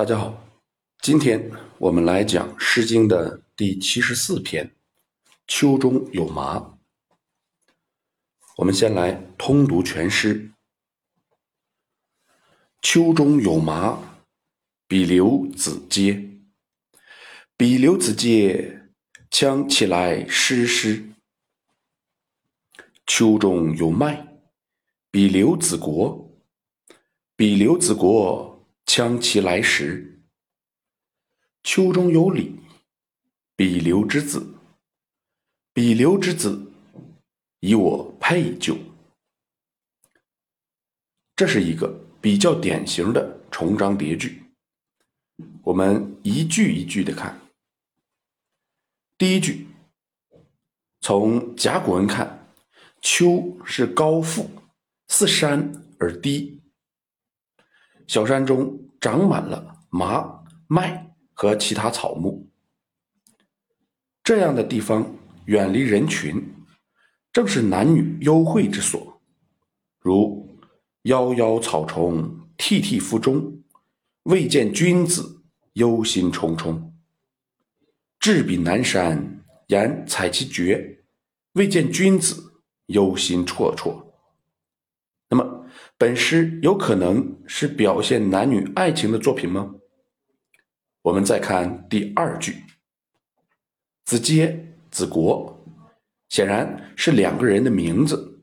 大家好，今天我们来讲《诗经》的第七十四篇《秋中有麻》。我们先来通读全诗：“秋中有麻，比刘子嗟。比刘子嗟，羌起来失师。秋中有麦，比刘子国。比刘子国。”羌其来时，秋中有李，比留之子。比留之子，以我佩就。这是一个比较典型的重章叠句。我们一句一句的看。第一句，从甲骨文看，秋是高阜，似山而低。小山中长满了麻、麦和其他草木，这样的地方远离人群，正是男女幽会之所。如“夭夭草丛，萋萋凫中，未见君子，忧心忡忡。至彼南山，言采其蕨，未见君子，忧心忡忡。”本诗有可能是表现男女爱情的作品吗？我们再看第二句，“子嗟”“子国”，显然是两个人的名字。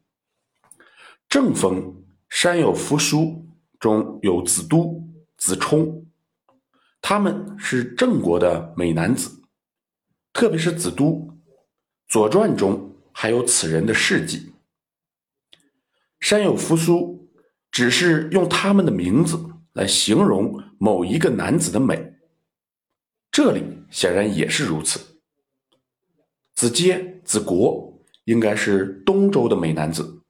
正风《山有扶苏》中有子都、子冲，他们是郑国的美男子，特别是子都，《左传》中还有此人的事迹。《山有扶苏》。只是用他们的名字来形容某一个男子的美，这里显然也是如此。子接、子国应该是东周的美男子。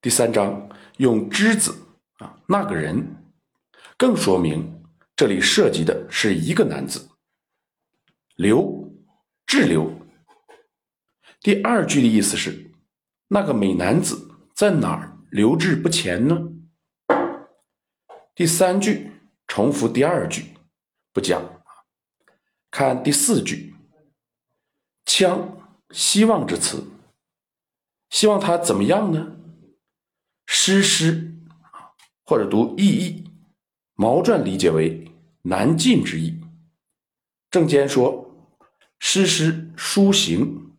第三章用之子啊，那个人，更说明这里涉及的是一个男子。刘，滞留。第二句的意思是，那个美男子在哪儿？留滞不前呢？第三句重复第二句，不讲。看第四句，羌希望之词，希望他怎么样呢？失师或者读意义，毛传理解为难进之意。正间说失师书行，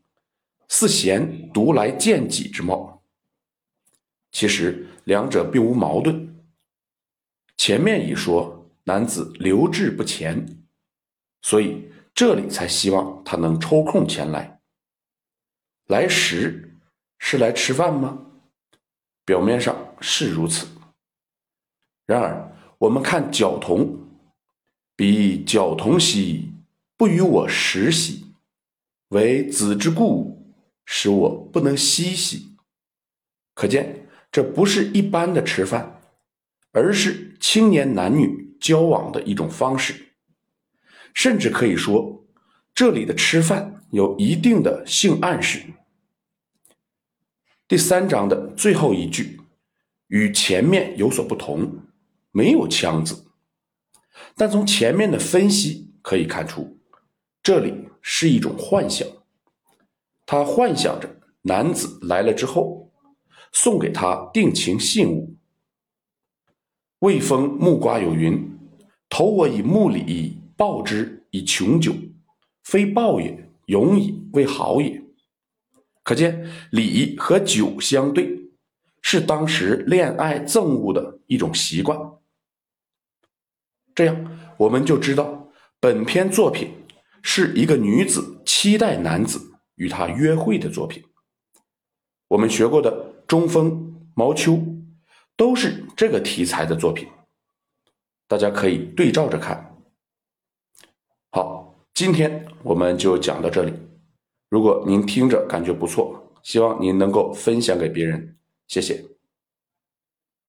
似贤独来见己之貌。其实两者并无矛盾。前面已说男子留滞不前，所以这里才希望他能抽空前来。来时是来吃饭吗？表面上是如此。然而我们看角童，彼角童兮，不与我食兮，为子之故，使我不能息兮。可见。这不是一般的吃饭，而是青年男女交往的一种方式，甚至可以说，这里的吃饭有一定的性暗示。第三章的最后一句与前面有所不同，没有“枪”字，但从前面的分析可以看出，这里是一种幻想，他幻想着男子来了之后。送给他定情信物。魏风木瓜有云：“投我以木礼，报之以琼酒，非报也，永以为好也。”可见礼和酒相对，是当时恋爱赠物的一种习惯。这样我们就知道，本篇作品是一个女子期待男子与她约会的作品。我们学过的。中风、毛秋都是这个题材的作品，大家可以对照着看。好，今天我们就讲到这里。如果您听着感觉不错，希望您能够分享给别人，谢谢。